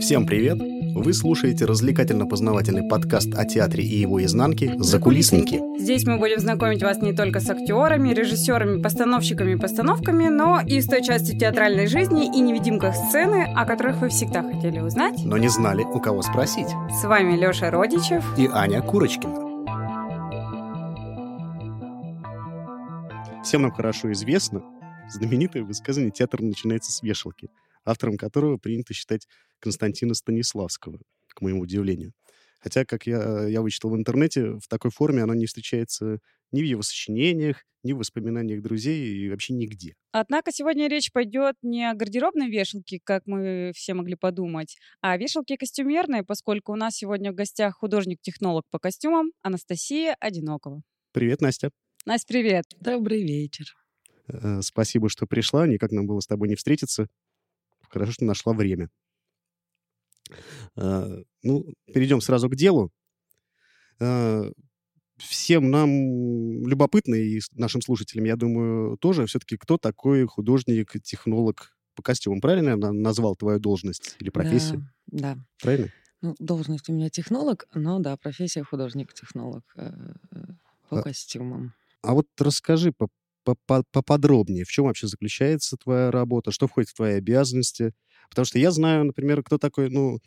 Всем привет! Вы слушаете развлекательно-познавательный подкаст о театре и его изнанке «Закулисники». Здесь мы будем знакомить вас не только с актерами, режиссерами, постановщиками и постановками, но и с той частью театральной жизни и невидимках сцены, о которых вы всегда хотели узнать. Но не знали, у кого спросить. С вами Лёша Родичев и Аня Курочкина. Всем нам хорошо известно знаменитое высказывание «театр начинается с вешалки», автором которого принято считать Константина Станиславского, к моему удивлению. Хотя, как я, я вычитал в интернете, в такой форме оно не встречается ни в его сочинениях, ни в воспоминаниях друзей и вообще нигде. Однако сегодня речь пойдет не о гардеробной вешалке, как мы все могли подумать, а о вешалке костюмерной, поскольку у нас сегодня в гостях художник-технолог по костюмам Анастасия Одинокова. Привет, Настя. Настя, привет. Добрый вечер. Э, спасибо, что пришла. Никак нам было с тобой не встретиться. Хорошо, что нашла время. Э, ну, перейдем сразу к делу. Э, всем нам любопытно, и нашим слушателям, я думаю, тоже все-таки, кто такой художник, технолог по костюмам. Правильно я назвал твою должность или профессию? Да. да. Правильно? Ну, должность у меня технолог, но да, профессия художник-технолог э, по а, костюмам. А вот расскажи по поподробнее, в чем вообще заключается твоя работа, что входит в твои обязанности. Потому что я знаю, например, кто такой, ну,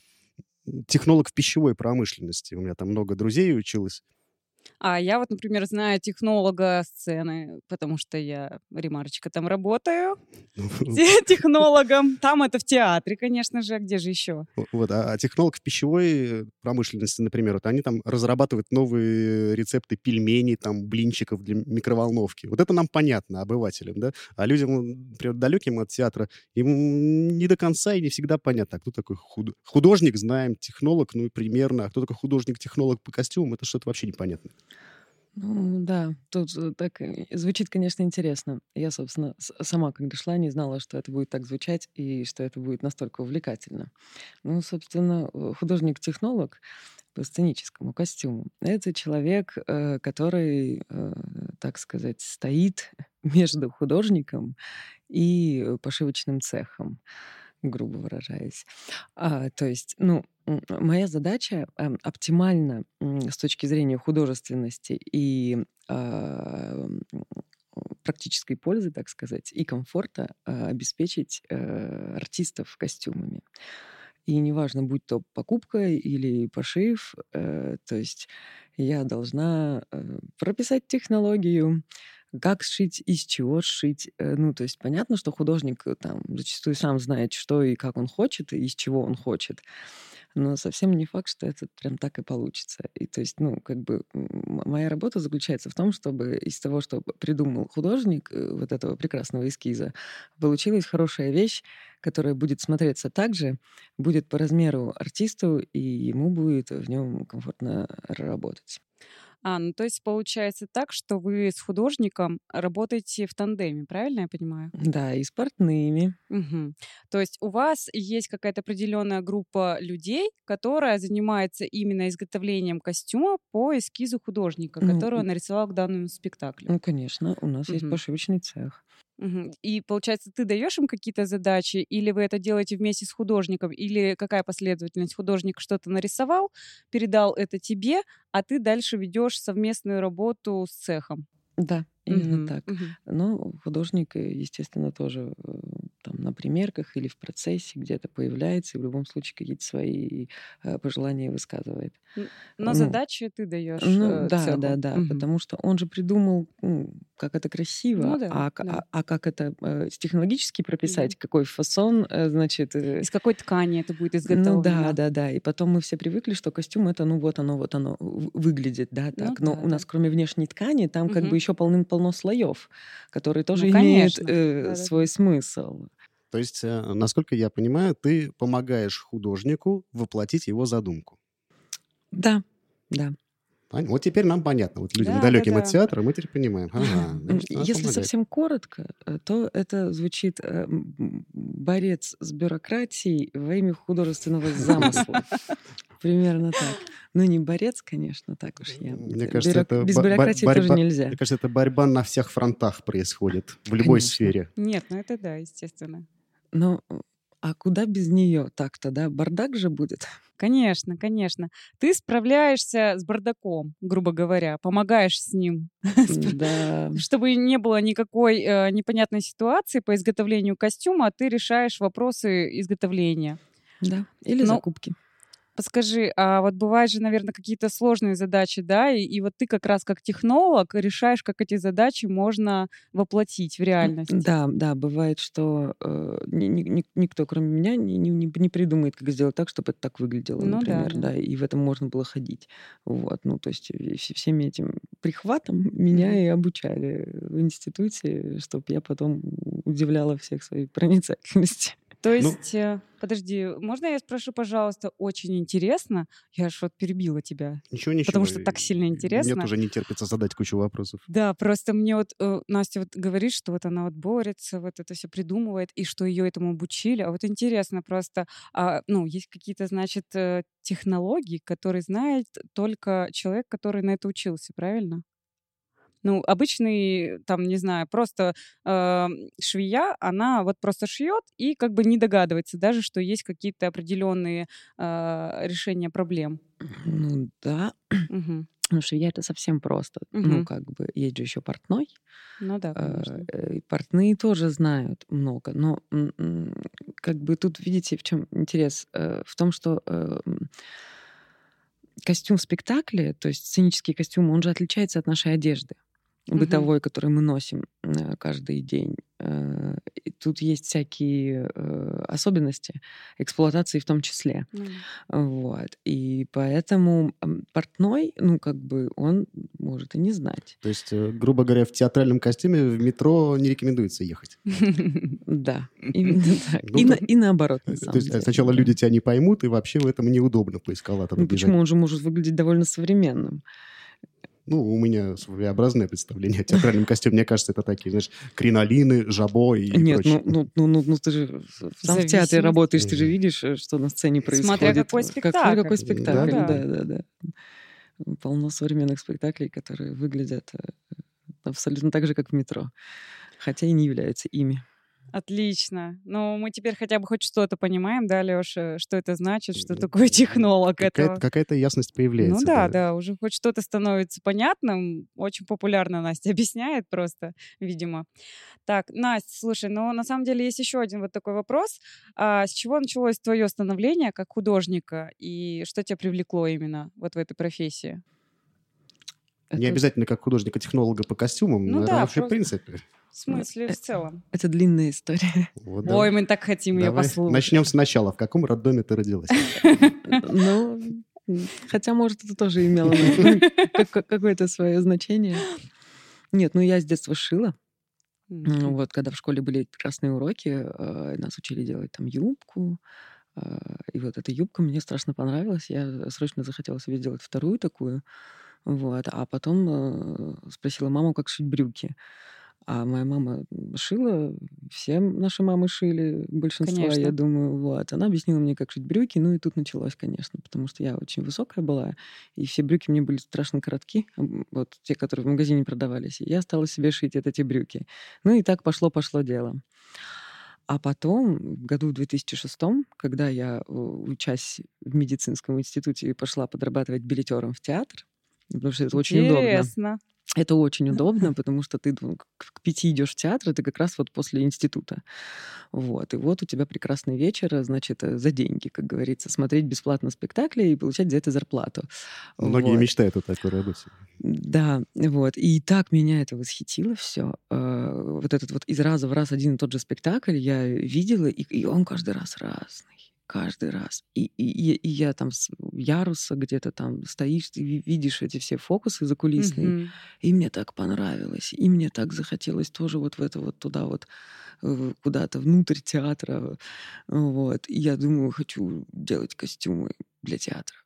технолог в пищевой промышленности. У меня там много друзей училось. А я вот, например, знаю технолога сцены, потому что я, ремарочка, там работаю ну, технологом. Там это в театре, конечно же, а где же еще? Вот, а, а технолог в пищевой промышленности, например, вот они там разрабатывают новые рецепты пельменей, там, блинчиков для микроволновки. Вот это нам понятно, обывателям, да? А людям, например, далеким от театра, им не до конца и не всегда понятно, а кто такой худ... художник, знаем, технолог, ну, примерно, а кто такой художник-технолог по костюмам, это что-то вообще непонятно. Ну да, тут э, так звучит, конечно, интересно. Я, собственно, сама, когда шла, не знала, что это будет так звучать и что это будет настолько увлекательно. Ну, собственно, э, художник-технолог по сценическому костюму. Это человек, э, который, так сказать, стоит между художником и пошивочным цехом грубо выражаясь. А, то есть, ну, моя задача э, оптимально с точки зрения художественности и э, практической пользы, так сказать, и комфорта э, обеспечить э, артистов костюмами. И неважно, будь то покупка или пошив, э, то есть я должна э, прописать технологию, как сшить, из чего сшить. Э, ну, то есть понятно, что художник э, там зачастую сам знает, что и как он хочет, и из чего он хочет. Но совсем не факт, что это прям так и получится. И то есть, ну, как бы моя работа заключается в том, чтобы из того, что придумал художник э, вот этого прекрасного эскиза, получилась хорошая вещь, которая будет смотреться так же, будет по размеру артисту, и ему будет в нем комфортно работать. А, ну то есть получается так, что вы с художником работаете в тандеме, правильно я понимаю? Да, и с портными. Угу. То есть у вас есть какая-то определенная группа людей, которая занимается именно изготовлением костюма по эскизу художника, ну, который он нарисовал к данному спектаклю. Ну, конечно, у нас угу. есть пошивочный цех. И получается, ты даешь им какие-то задачи, или вы это делаете вместе с художником, или какая последовательность? Художник что-то нарисовал, передал это тебе, а ты дальше ведешь совместную работу с цехом. Да, именно угу, так. Угу. Но художник, э, естественно, тоже э, там на примерках или в процессе где-то появляется и в любом случае какие-то свои э, пожелания высказывает. Но ну, задачи ты даешь. Ну, да, цеху. да, да, угу. потому что он же придумал, ну, как это красиво, ну, да, а, да. А, а как это э, технологически прописать, да. какой фасон, э, значит... Э... Из какой ткани это будет изготовлено. Ну да, да, да. И потом мы все привыкли, что костюм это, ну вот оно, вот оно выглядит, да, так. Ну, Но да, у нас кроме внешней ткани там угу. как бы еще полным-полно слоев, которые тоже ну, имеют э, да, свой да. смысл. То есть, э, насколько я понимаю, ты помогаешь художнику воплотить его задумку. Да, да. Вот теперь нам понятно. Вот людям да, далеким да, да. от театра мы теперь понимаем. Ага, значит, Если помогать. совсем коротко, э, то это звучит э, борец с бюрократией во имя художественного замысла. Примерно так. Ну, не борец, конечно, так уж я. Мне кажется, Бюрок... это Без бюрократии борьба... тоже нельзя. Мне кажется, это борьба на всех фронтах происходит, в любой конечно. сфере. Нет, ну это да, естественно. Но а куда без нее так-то, да? Бардак же будет. Конечно, конечно. Ты справляешься с бардаком, грубо говоря, помогаешь с ним, Да. чтобы не было никакой э, непонятной ситуации по изготовлению костюма, а ты решаешь вопросы изготовления. Да. Или Но закупки. Подскажи, а вот бывают же, наверное, какие-то сложные задачи, да, и, и вот ты как раз как технолог решаешь, как эти задачи можно воплотить в реальность. Да, да, бывает, что э, ни- ни- ни- никто, кроме меня, не, не- не- придумает, как сделать так, чтобы это так выглядело, Ну да, например, да. да, и в этом можно было ходить. Вот, ну, то есть все- всеми этим прихватом меня Мгм. и обучали в институте, чтобы я потом удивляла всех своей проницательностью. То Ну, есть, э, подожди, можно я спрошу, пожалуйста, очень интересно, я ж вот перебила тебя, Ничего, потому ничего. что так сильно Мне интересно. тоже не терпится задать кучу вопросов. Да, просто мне вот э, Настя вот говорит, что вот она вот борется, вот это все придумывает, и что ее этому обучили. А вот интересно просто, а, ну, есть какие-то, значит, э, технологии, которые знает только человек, который на это учился, правильно? Ну, обычный, там, не знаю, просто э, швея, она вот просто шьет и как бы не догадывается даже, что есть какие-то определенные э, решения проблем. Ну да, Мгм. ну швея это совсем просто. Ну, Мгм. как бы, есть же еще портной, Ну да, Э, конечно. э, и портные тоже знают много, но как бы тут видите, в чем интерес? Э, В том, что костюм в спектакле, то есть сценический костюм, он же отличается от нашей одежды Бытовой, которую мы носим э, каждый день. Э, и Тут есть всякие э, особенности эксплуатации в том числе. Да. Вот. И поэтому портной, ну, как бы, он может и не знать. То есть, грубо говоря, в театральном костюме в метро не рекомендуется ехать. Да, именно так. Ну, И, наоборот, на То есть сначала люди тебя не поймут, и вообще в этом неудобно по эскалатору Ну почему? Он же может выглядеть довольно современным. Ну, у меня своеобразное представление о театральном костюме. Мне кажется, это такие, знаешь, кринолины, жабо и Нет, прочее. ну, ну, ну, ну, ну ты же сам в театре работаешь, ты же видишь, э, что на сцене происходит. Смотря какой Как- смотря какой спектакль. спектакль, Да, да, да. Полно современных спектаклей, которые выглядят э, абсолютно так же, как в метро, хотя и не являются ими. Отлично. Ну, мы теперь хотя бы хоть что-то понимаем, да, Лёша, что это значит, что такое технолог Какая-то, какая-то ясность появляется. Ну да, да, уже хоть что-то становится понятным. Очень популярно Настя объясняет просто, видимо. Так, Настя, слушай, ну на самом деле есть еще один вот такой вопрос. А с чего началось твое становление как художника и что тебя привлекло именно вот в этой профессии? Не Это- обязательно как художника-технолога по костюмам, Ну но да, вообще в просто- принципе. В смысле, э, в целом? Это длинная история. Вот, Ой, мы так хотим ее Давай послушать. начнем сначала. В каком роддоме ты родилась? Ну, хотя, может, это тоже имело как- как- какое-то свое значение. Нет, ну я с детства шила. Ну, Вот, когда в школе были прекрасные уроки, э, нас учили делать там юбку. э, И вот эта юбка мне страшно понравилась. Я срочно захотела себе сделать вторую такую. Вот. А потом э, спросила маму, как шить брюки. А моя мама шила, все наши мамы шили, большинство, Конечно. я думаю, вот. Она объяснила мне, как шить брюки, ну и тут началось, конечно, потому что я очень высокая была, и все брюки мне были страшно коротки, вот те, которые в магазине продавались, и я стала себе шить вот эти брюки. Ну и так пошло-пошло дело. А потом, в году в 2006, когда я, э, учась в медицинском институте, пошла подрабатывать билетером в театр, потому что это очень удобно. Это очень удобно, потому что ты к, пяти идешь в театр, это как раз вот после института. Вот. И вот у тебя прекрасный вечер, а, значит, э, за деньги, как говорится, смотреть бесплатно спектакли и получать за это зарплату. Многие Вот. мечтают о такой работе. Да, вот. И так меня это восхитило все. Вот этот вот из раза в раз один и тот же спектакль я видела, и, и он каждый раз разный. Каждый раз. И, и, и- я там с яруса где-то там стоишь, ты ви- видишь эти все фокусы закулисные, Мгм. и мне так понравилось, и мне так захотелось тоже вот в это вот туда вот куда-то внутрь театра. Вот. И я думаю, хочу делать костюмы для театра.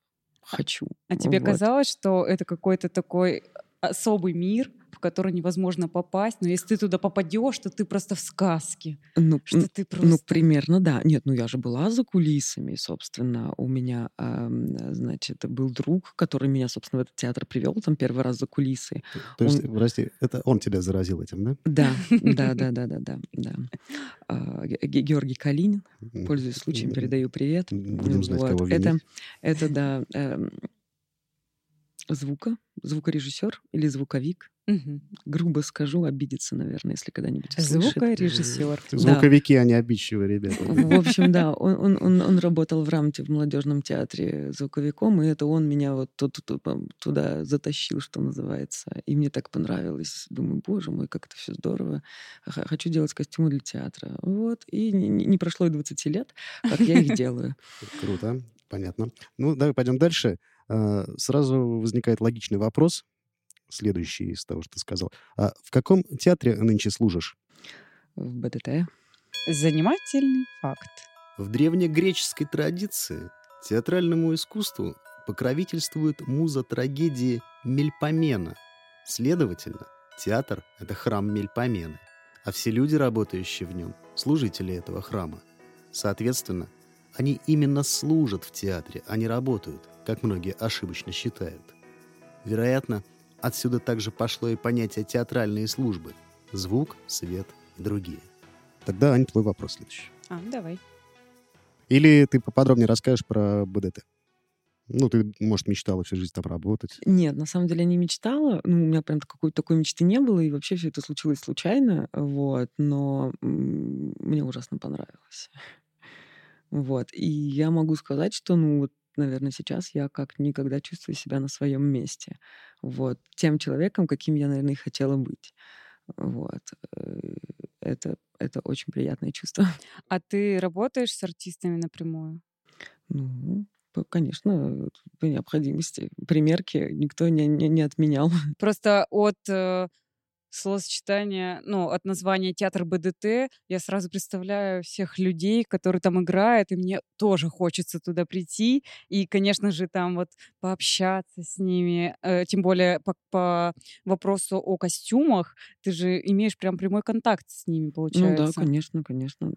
Хочу. А тебе Вот. казалось, что это какой-то такой особый мир, в который невозможно попасть, но если ты туда попадешь, то ты просто в сказке. Ну, что ты ну, просто... примерно, да. Нет, ну я же была за кулисами, собственно. У меня, ам, значит, был друг, который меня, собственно, в этот театр привел там первый раз за кулисы. То есть, Он- прости, это он тебя заразил этим, да? Да, да, да, да, да, да, да. А, Ге- Ге- Георгий Калинин, пользуясь случаем, передаю привет. Будем знать, Вот. кого Это, винить. это, да, эм, звука, звукорежиссер или звуковик. Мгм. Грубо скажу, обидится, наверное, если когда-нибудь услышит. Звукорежиссер. Да. Звуковики, они обидчивые ребята. В общем, да, он, он, он, он работал в рамте в молодежном театре звуковиком, и это он меня вот туда затащил, что называется. И мне так понравилось. Думаю, боже мой, как это все здорово. Хочу делать костюмы для театра. Вот. И не прошло и 20 лет, как я их делаю. Круто, понятно. Ну, давай пойдем дальше. А, Сразу возникает логичный вопрос, следующий из того, что ты сказал. А в каком театре нынче служишь? В БДТ. Занимательный факт. В древнегреческой традиции театральному искусству покровительствует муза трагедии Мельпомена. Следовательно, театр — это храм Мельпомены, а все люди, работающие в нем, — служители этого храма. Соответственно, они именно служат в театре, а не работают, как многие ошибочно считают. Вероятно, отсюда также пошло и понятие театральные службы — звук, свет и другие. Тогда, Ань, твой вопрос следующий. А, давай. Или ты поподробнее расскажешь про БДТ? Ну, ты, может, мечтала всю жизнь там работать. Нет, на самом деле я не мечтала. Ну, у меня прям какой-то такой мечты не было, и вообще все это случилось случайно, вот. Но мне ужасно понравилось. Вот. И я могу сказать, что, ну, вот, наверное, сейчас я как никогда чувствую себя на своем месте. Вот. Тем человеком, каким я, наверное, и хотела быть. Вот. Э, Это, это очень приятное чувство. А ты работаешь с артистами напрямую? Ну, конечно, по необходимости. Примерки никто не, не, не отменял. Просто от словосочетания, ну, от названия театр БДТ я сразу представляю всех людей, которые там играют, и мне тоже хочется туда прийти и, конечно же, там вот пообщаться с ними, э, тем более по, по вопросу о костюмах, ты же имеешь прям прямой контакт с ними, Ну да, получается. конечно, конечно.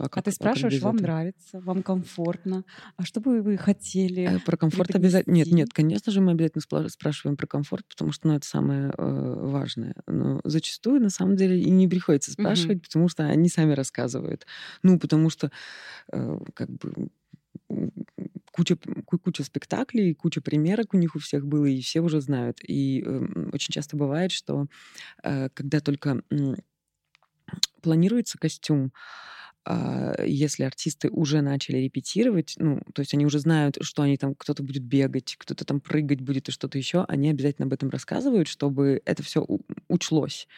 А, А как, ты а как спрашиваешь, вам нравится, вам комфортно, а что бы вы хотели Э, Про комфорт обязательно. Нет, нет, конечно же, мы обязательно спрашиваем про комфорт, потому что ну, это самое э, важное. Но зачастую, на самом деле, и не приходится спрашивать, потому что они сами рассказывают. Ну, потому что, э, как бы, куча, куча спектаклей, куча примерок у них у всех было, и все уже знают. И эм, очень часто бывает, что э, когда только м, планируется костюм, а, если артисты уже начали репетировать, ну, то есть они уже знают, что они там, кто-то будет бегать, кто-то там прыгать будет и что-то еще, они обязательно об этом рассказывают, чтобы это все учлось.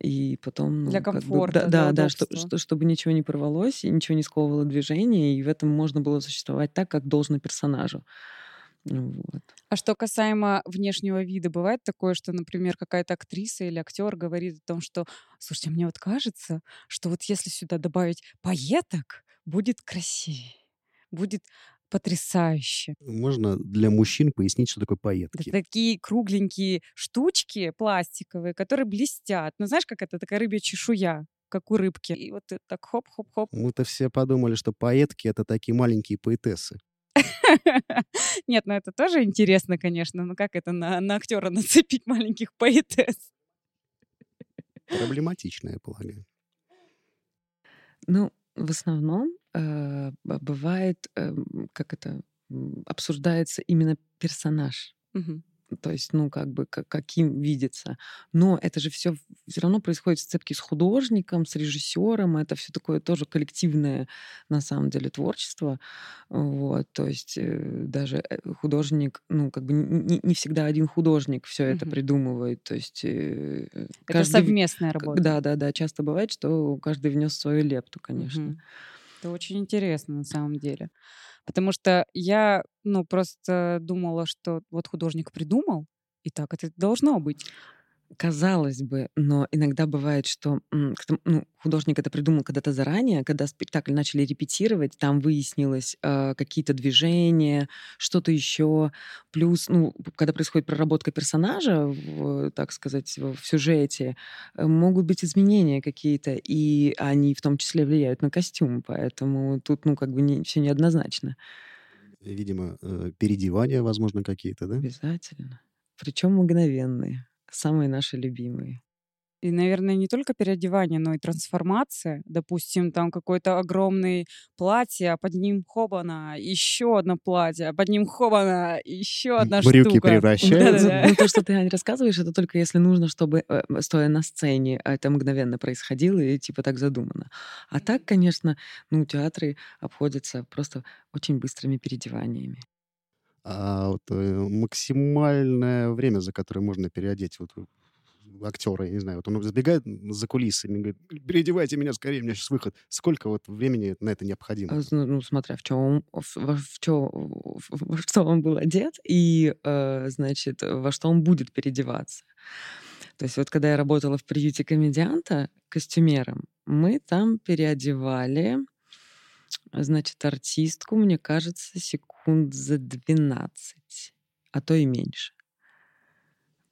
И потом, ну, Для как бы, комфорта, да, для да, да, что, что- чтобы ничего не порвалось и ничего не сковывало движение, и в этом можно было существовать так, как должно персонажу. Вот. А что касаемо внешнего вида, бывает такое, что, например, какая-то актриса или актер говорит о том, что, слушайте, мне вот кажется, что вот если сюда добавить пайеток, будет красивее, будет потрясающе. Можно для мужчин пояснить, что такое Это пайетки? такие кругленькие штучки пластиковые, которые блестят. Ну, знаешь, как это такая рыбья чешуя, как у рыбки. И вот так хоп-хоп-хоп. Мы-то все подумали, что поэтки — это такие маленькие поэтессы. Нет, ну это тоже интересно, конечно. Но как это на, на актера нацепить маленьких поэтесс? Проблематично, я полагаю. Ну, в основном э, бывает, эм, как это, обсуждается именно персонаж. Мгм. То есть, ну, как бы, ка- каким видится. Но это же все все равно происходит в сцепке с художником, с режиссером. Это все такое тоже коллективное, на самом деле, творчество. Вот. То есть э, даже э, художник, ну, как бы не, не всегда один художник все это придумывает. То есть э, Это каждый... совместная работа. Да, да, да. Часто бывает, что каждый внес свою лепту, конечно. Это очень интересно на самом деле. Потому что я, ну, просто думала, что вот художник придумал, и так это должно быть. Казалось бы, но иногда бывает, что ну, художник это придумал когда-то заранее, когда спектакль начали репетировать, там выяснилось э, какие-то движения, что-то еще. Плюс, ну, когда происходит проработка персонажа, в, так сказать, в, сюжете, э, могут быть изменения какие-то, и они в том числе влияют на костюм, поэтому тут, ну, как бы не, все неоднозначно. Видимо, э, переодевания, возможно, какие-то, да? Обязательно. Причем мгновенные самые наши любимые. И, наверное, не только переодевание, но и трансформация. Допустим, там какое-то огромное платье, а под ним хобана, еще одно платье, а под ним хобана, еще одна Брюки штука. превращаются. Да-да-да. Ну, то, что ты, Ань, рассказываешь, это только если нужно, чтобы, э, стоя на сцене, это мгновенно происходило и типа так задумано. А так, конечно, ну, театры обходятся просто очень быстрыми переодеваниями. А вот э, максимальное время, за которое можно переодеть вот актера, я не знаю, вот он забегает за кулисами говорит, переодевайте меня скорее, у меня сейчас выход. Сколько вот времени на это необходимо? А, ну, ну, смотря в чем, в, в, в, чё, во что он был одет и, э, значит, во что он будет переодеваться. То есть вот когда я работала в приюте комедианта костюмером, мы там переодевали значит, артистку, мне кажется, секунд за 12, а то и меньше.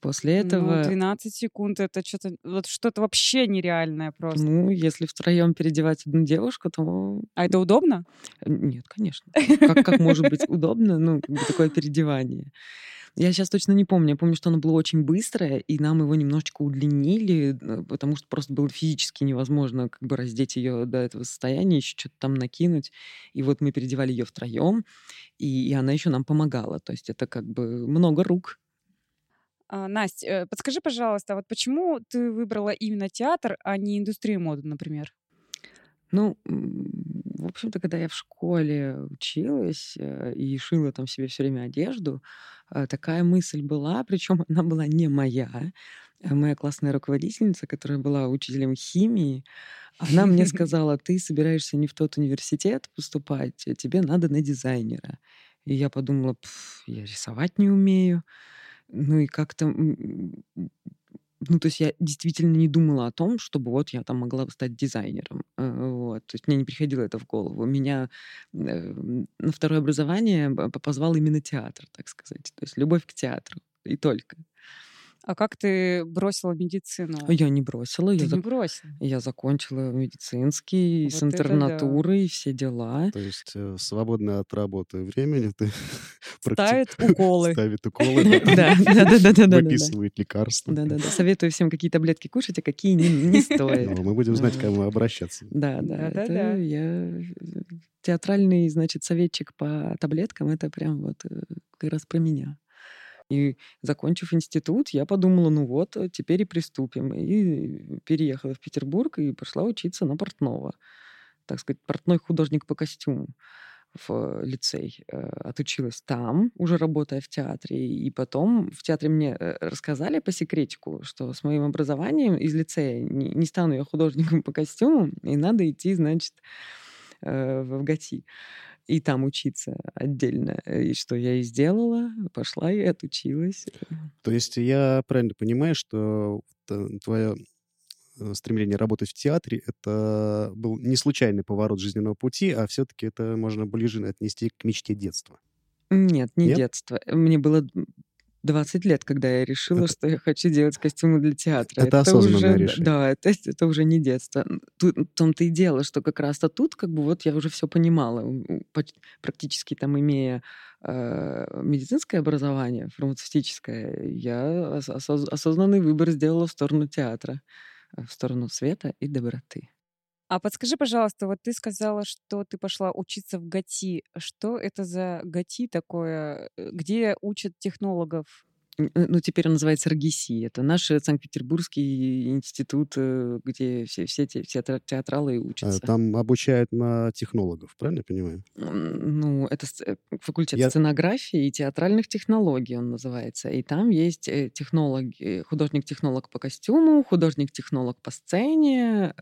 После ну, этого... Ну, 12 секунд — это что-то вот что-то вообще нереальное просто. Ну, если втроем переодевать одну девушку, то... А это удобно? Нет, конечно. Как, как может быть удобно, ну, такое переодевание? Я сейчас точно не помню. Я помню, что оно было очень быстрое, и нам его немножечко удлинили, э, потому что просто было физически невозможно как бы раздеть ее до этого состояния, еще что-то там накинуть. И вот мы переодевали ее втроем, и, и она еще нам помогала. То есть это как бы много рук. А, Настя, э, подскажи, пожалуйста, вот почему ты выбрала именно театр, а не индустрию моды, например? Ну, в общем-то, когда я в школе училась э, и шила там себе все время одежду, такая мысль была, причем она была не моя. Э, моя классная руководительница, которая была учителем химии, она мне сказала, ты собираешься не в тот университет поступать, а тебе надо на дизайнера. И я подумала, я рисовать не умею. Ну и как-то ну, то есть я действительно не думала о том, чтобы вот я там могла стать дизайнером. Э, вот. То есть мне не приходило это в голову. Меня э, на второе образование позвал именно театр, так сказать. То есть любовь к театру и только. А как ты бросила медицину? Я не бросила. Ты я не зак... бросила? Я закончила медицинский, вот с интернатурой, да. и все дела. То есть э, свободное от работы времени ты Ставит уколы. Ставит уколы, да, да, да, да, выписывает лекарства. Да, да, да. Советую всем какие таблетки кушать, а какие не стоит. Мы будем знать, к кому обращаться. Да, да, да. Я театральный, значит, советчик по таблеткам, это прям вот э, как раз про меня. И закончив институт, я подумала, ну вот, э, теперь и приступим. И переехала в Петербург и пошла учиться на портного. Так сказать, портной художник по костюму в лицей. Э, отучилась там, уже работая в театре. И потом в театре мне э, рассказали по секретику, что с моим образованием из лицея не, не стану я художником по костюму, и надо идти, значит, в ГАТИ и там учиться отдельно. И что я и сделала, пошла и отучилась. То есть я правильно понимаю, что твое э, стремление работать в театре, это был не случайный поворот жизненного пути, а все-таки это можно ближе отнести к мечте детства? Нет, не Нет? детство. Мне было 20 лет, когда я решила, это... что я хочу делать костюмы для театра. Это, это осознанное уже, решение. Да, это, это уже не детство. Тут, в том-то и дело, что как раз-то тут как бы вот я уже все понимала, практически там имея э, медицинское образование, фармацевтическое, я осоз, осознанный выбор сделала в сторону театра, в сторону света и доброты. А подскажи, пожалуйста, вот ты сказала, что ты пошла учиться в ГАТИ. Что это за ГАТИ такое? Э, где учат технологов? Э, ну, теперь он называется РГСИ. Это наш э, Санкт-Петербургский институт, э, где все, все, те, все театралы учатся. Там обучают на технологов, правильно я понимаю? Ну, это факультет я... сценографии и театральных технологий он называется. И там есть технолог, художник-технолог по костюму, художник-технолог по сцене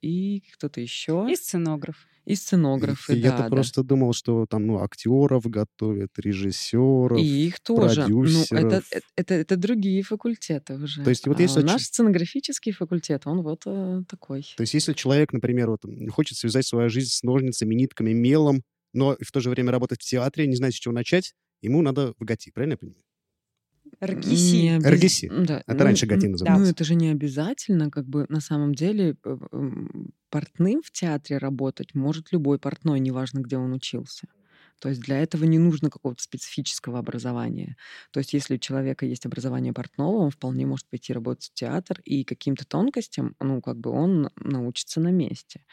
и кто-то еще. И сценограф. И сценографы, Я-то да, да. просто думал, что там, ну, актеров готовят, режиссеров, И их тоже. Ну, это, продюсеров. это, это, другие факультеты уже. То есть вот А если наш ч- сценографический факультет, он вот э, такой. То есть если человек, например, вот, хочет связать свою жизнь с ножницами, нитками, мелом, но в то же время работать в театре, не знает, с чего начать, ему надо в ГАТИ, правильно я понимаю? Обяз- РГСИ. Да. Это ну, раньше ГАТИ н- называлось. Ну, это же не обязательно, как бы на самом деле э, м, портным в театре работать может любой портной, неважно, где он учился. То есть для этого не нужно какого-то специфического образования. То есть если у человека есть образование портного, он вполне может пойти работать в театр, и каким-то тонкостям, ну, как бы он научится на месте.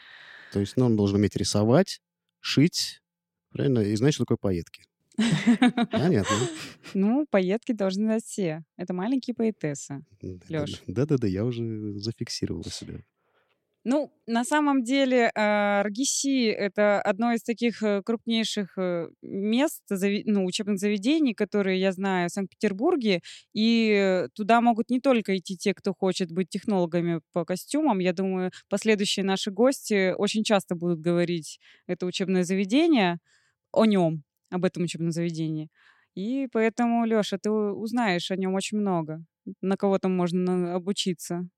То есть ну, он должен уметь рисовать, шить, правильно, и знать, что такое поетки. Понятно. Ну, поетки должны знать все. Это маленькие поэтессы. Лёш. Да-да-да, я уже зафиксировал себя. Ну, на самом деле, э, РГСИ— это одно из таких э, крупнейших э, мест, ну, учебных заведений, которые я знаю в Санкт-Петербурге, и туда могут не только идти те, кто хочет быть технологами по костюмам. Я думаю, последующие наши гости очень часто будут говорить это учебное заведение о нем, об этом учебном заведении. И поэтому, Леша, ты узнаешь о нем очень много, на кого там можно обучиться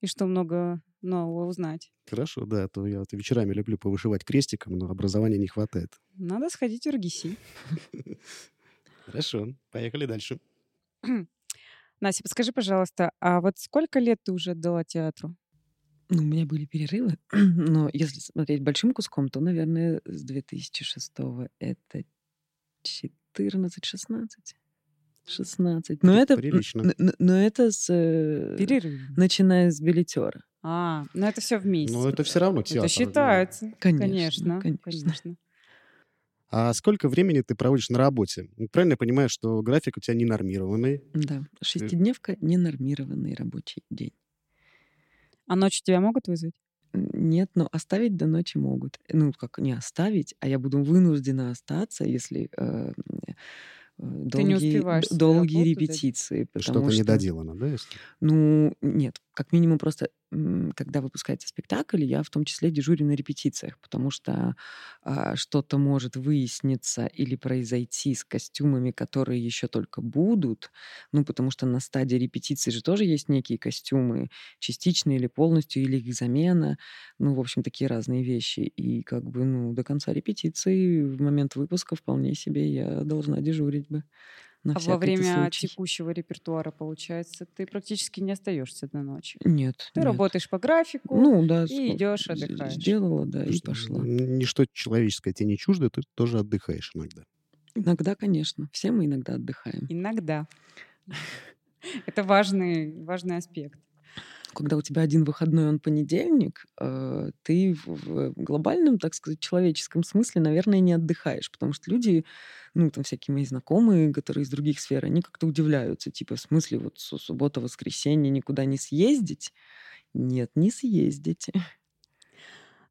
и что много нового узнать. Хорошо, да, а то я вот вечерами люблю повышивать крестиком, но образования не хватает. Надо сходить в РГСИ. Хорошо, поехали дальше. Настя, подскажи, пожалуйста, а вот сколько лет ты уже отдала театру? Ну, у меня были перерывы, но если смотреть большим куском, то, наверное, с 2006 это 14-16. 16. Но При- это, прилично. н- н- но это с, э, Перерыв. начиная с билетера. А, ну это все вместе. Но это все равно Это театр. да. считается. Конечно, Конечно, конечно. конечно. А сколько времени ты проводишь на работе? Ну, Правильно я понимаю, что график у тебя не нормированный. Да, шестидневка — ненормированный рабочий день. А ночью тебя могут вызвать? Нет, но оставить до ночи могут. Ну, как не оставить, а я буду вынуждена остаться, если э, э, Ты не долгие, успеваешь долгие работу репетиции. Потому Что-то что, недоделано, да? если? Ну, нет, как минимум просто, когда выпускается спектакль, я в том числе дежурю на репетициях, потому что а, что-то может выясниться или произойти с костюмами, которые еще только будут, ну, потому что на стадии репетиции же тоже есть некие костюмы, частичные или полностью, или их замена, ну, в общем, такие разные вещи. И как бы, ну, до конца репетиции, в момент выпуска вполне себе я должна дежурить бы. На А во время случай. текущего репертуара, получается, ты практически не остаешься до ночи. Нет. Ты нет. работаешь по графику Ну, да. и идешь, отдыхаешь. Сделала, да, и Что пошла. Ничто человеческое тебе не чуждо, ты тоже отдыхаешь иногда. Иногда, конечно. Все мы иногда отдыхаем. Иногда. Это важный, важный аспект. Когда у тебя один выходной, он понедельник, э, ты в глобальном, так сказать, человеческом смысле, наверное, не отдыхаешь, потому что люди, ну, там всякие мои знакомые, которые из других сфер, они как-то удивляются, типа, в смысле, вот су- суббота, воскресенье никуда не съездить? Нет, не съездить.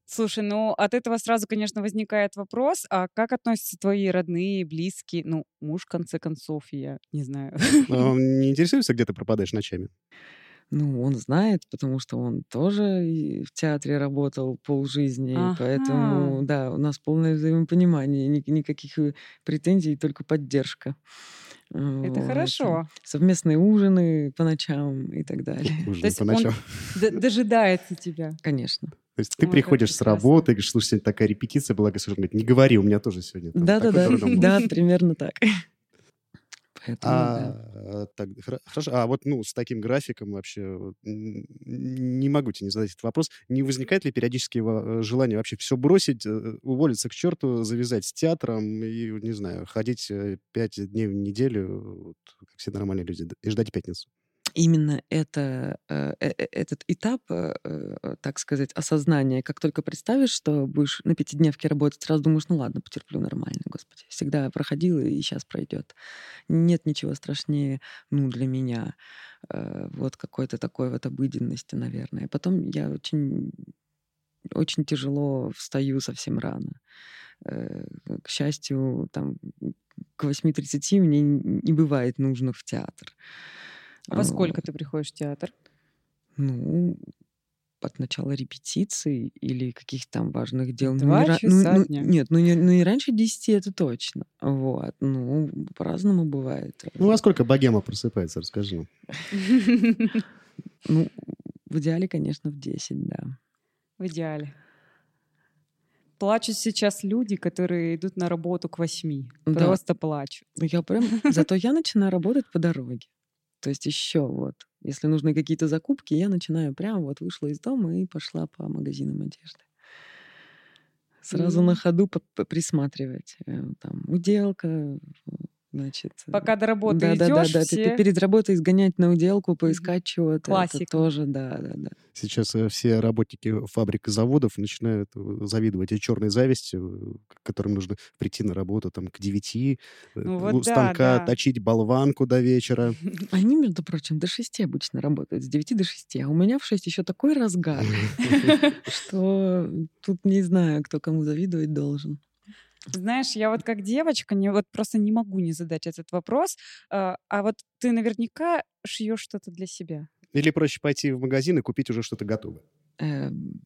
Слушай, ну от этого сразу, конечно, возникает вопрос, а как относятся твои родные, близкие, ну, муж, в конце концов, я не знаю. А он не интересуется, где ты пропадаешь ночами? Ну, он знает, потому что он тоже в театре работал полжизни, Ага. поэтому, да, у нас полное взаимопонимание, ни- никаких э, претензий, только поддержка. Это Вот. хорошо. Совместные ужины по ночам и так далее. Ужин То есть по он ночам. д- дожидается тебя. Конечно. То есть ты Ой, приходишь с работы и говоришь, слушай, сегодня такая репетиция была, говорит, не говори, у меня тоже сегодня Да-да-да, такой трудом был». да, примерно так. Поэтому, да. А, так, хра- хорошо. А вот, ну, с таким графиком вообще не могу тебе не задать этот вопрос. Не возникает ли периодически э, желание вообще все бросить, э, уволиться к черту, завязать с театром и, не знаю, ходить э, пять дней в неделю, вот, как все нормальные люди, и ждать пятницу? Именно это, э, э, э, этот этап, так сказать, осознания, как только представишь, что будешь на пятидневке работать, сразу думаешь, ну ладно, потерплю нормально, господи. Всегда проходила и сейчас пройдет. Нет ничего страшнее, ну, для меня, вот какой-то такой вот обыденности, наверное. Потом я очень очень тяжело встаю совсем рано. К счастью, там к 8.30 мне не бывает нужно в театр. А во сколько ты приходишь в театр? Ну, от начала репетиций или каких-то там важных дел. Два ну, часа ну, дня. Ну, нет, ну не, ну не раньше 10, это точно. Вот. Ну, по-разному бывает. Ну, а сколько богема просыпается, расскажи. Ну, в идеале, конечно, в 10, да. В идеале. Плачут сейчас люди, которые идут на работу к восьми. Да. Просто плачут. Ну, Я прям... Зато я начинаю работать по дороге. То есть еще вот, если нужны какие-то закупки, я начинаю прямо вот вышла из дома и пошла по магазинам одежды. Сразу на М. ходу присматривать. э, Там уделка, значит. э, Пока до работы да, да, да, идешь, да. Ты- все... ты перед работой сгонять на уделку, поискать чего-то. Это Классика. тоже, да, да, да. Сейчас э, все работники фабрик и заводов начинают э, завидовать этой черной зависти, к которым нужно прийти на работу там к 9, Ну у вот да, станка да. точить болванку до вечера. Они, между прочим, до 6 обычно работают, с 9 до 6. А у меня в 6 еще такой разгар, что тут не знаю, кто кому завидовать должен. Знаешь, я вот как девочка не, вот просто не могу не задать этот вопрос. А а вот ты наверняка шьешь что-то для себя. Или проще пойти в магазин и купить уже что-то готовое. Эм,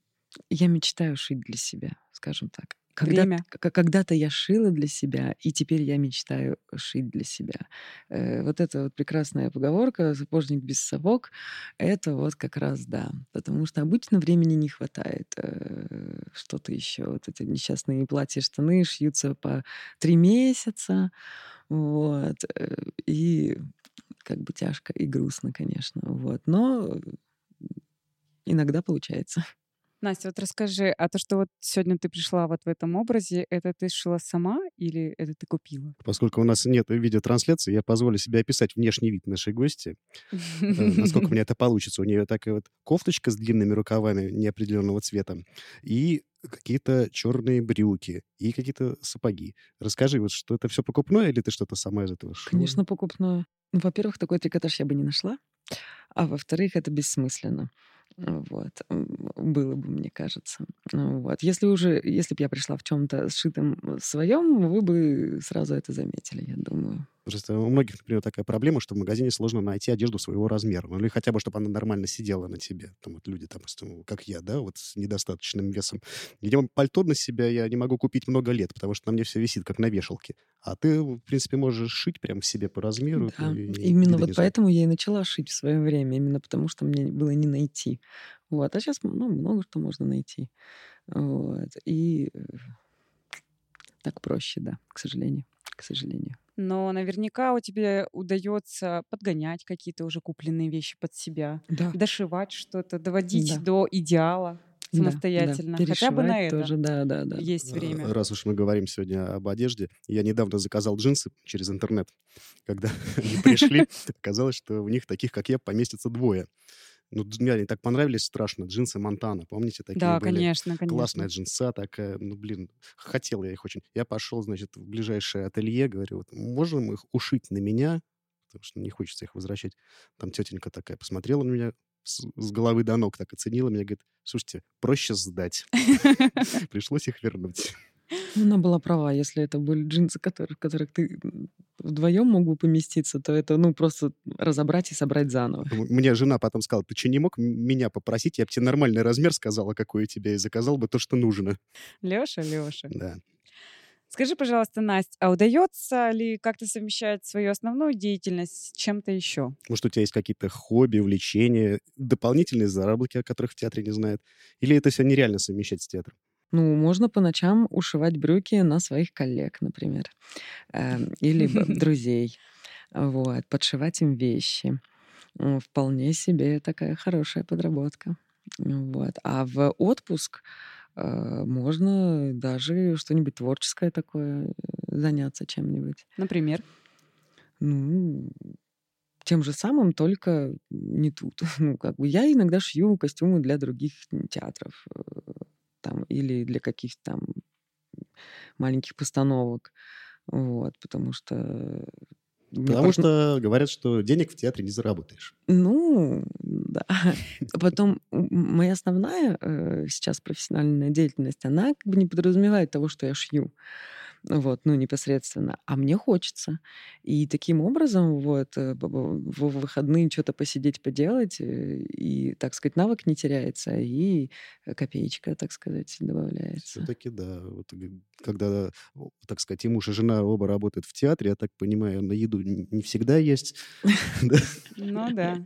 Я мечтаю шить для себя, скажем так. Когда, Время. когда-то я шила для себя, и теперь я мечтаю шить для себя. Э, Вот эта вот прекрасная поговорка «сапожник без сапог» — это вот как раз да. Потому что обычно времени не хватает. э, Что-то еще. Вот эти несчастные платья, штаны шьются по три месяца. Вот. э, И как бы тяжко и грустно, конечно. Вот. Но иногда получается. Настя, вот расскажи, а то, что вот сегодня ты пришла вот в этом образе, это ты шила сама или это ты купила? Поскольку у нас нет видеотрансляции, я позволю себе описать внешний вид нашей гости. Э, Насколько у меня это получится. У нее такая вот кофточка с длинными рукавами неопределенного цвета и какие-то черные брюки и какие-то сапоги. Расскажи, вот что это все покупное или ты что-то сама из этого шила? Конечно, покупное. Во-первых, такой трикотаж я бы не нашла, а во-вторых, это бессмысленно. Вот. Было бы, мне кажется. Ну, Вот. Если уже, если бы я пришла в чем-то сшитом своем, вы бы сразу это заметили, я думаю. Просто у многих, например, такая проблема, что в магазине сложно найти одежду своего размера. Ну, или хотя бы, чтобы она нормально сидела на тебе. Там вот люди, допустим, как я, да, вот с недостаточным весом. Видимо, пальто на себя я не могу купить много лет, потому что на мне все висит, как на вешалке. А ты, в принципе, можешь шить прям себе по размеру. Да, и именно вида вот поэтому я и начала шить в свое время, именно потому что мне было не найти. Вот. А сейчас ну, много что можно найти. Вот. И э, так проще, да, к сожалению. К сожалению. Но наверняка у тебя удается подгонять какие-то уже купленные вещи под себя, Да. дошивать что-то, доводить Да. до идеала Да, да. самостоятельно. Хотя бы на это тоже, да, да, да. есть А, время. Раз уж мы говорим сегодня об одежде, я недавно заказал джинсы через интернет. Когда они пришли, оказалось, что в них таких, как я, поместится двое. Ну, мне они так понравились страшно. Джинсы Монтана, помните, такие Да, были? конечно, Классная конечно. джинса такая, ну, блин, хотел я их очень. Я пошел, значит, в ближайшее ателье, говорю, вот, можно мы их ушить на меня, потому что не хочется их возвращать. Там тетенька такая посмотрела на меня с, с головы до ног, так оценила меня, говорит, слушайте, проще сдать. Пришлось их вернуть. Ну, Она была права, если это были джинсы, которые, в которых ты вдвоем мог бы поместиться, то это, ну, просто разобрать и собрать заново. Мне жена потом сказала, ты что, не мог меня попросить? Я бы тебе нормальный размер сказала, какой у тебя, и заказал бы то, что нужно. Леша, Леша. Да. Скажи, пожалуйста, Настя, а удается ли как-то совмещать свою основную деятельность с чем-то еще? Может, у тебя есть какие-то хобби, увлечения, дополнительные заработки, о которых в театре не знают? Или это все нереально совмещать с театром? Ну, можно по ночам ушивать брюки на своих коллег, например, эм, или друзей, вот, подшивать им вещи. Вполне себе такая хорошая подработка. Вот. А в отпуск э, можно даже что-нибудь творческое такое э, заняться чем-нибудь. Например? Ну, тем же самым, только не тут. Ну, как бы я иногда шью костюмы для других театров э, там, или для каких-то там маленьких постановок. Вот, потому что... Потому пот- что говорят, что денег в театре не заработаешь. Ну, да. А Потом моя основная э, сейчас профессиональная деятельность, она как бы не подразумевает того, что я шью. Вот, ну, непосредственно, а мне хочется. И таким образом вот э, в выходные что-то посидеть, поделать, э, и, так сказать, навык не теряется, и копеечка, так сказать, добавляется. Все-таки да. Вот, когда, так сказать, и муж, и жена оба работают в театре, я так понимаю, на еду не всегда есть. Ну да.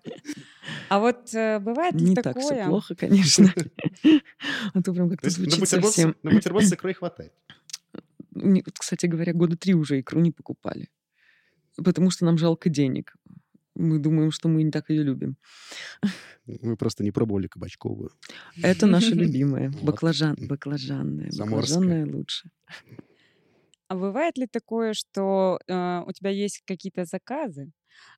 А вот э, бывает ли такое? Не так все плохо, конечно. А то прям как-то звучит совсем... На бутерброд с икрой хватает. Кстати говоря, года три уже икру не покупали. Потому что нам жалко денег. Мы думаем, что мы не так ее любим. Мы просто не пробовали кабачковую. Это наша любимая. Баклажан, баклажанная. Баклажанная лучше. А бывает ли такое, что э, у тебя есть какие-то заказы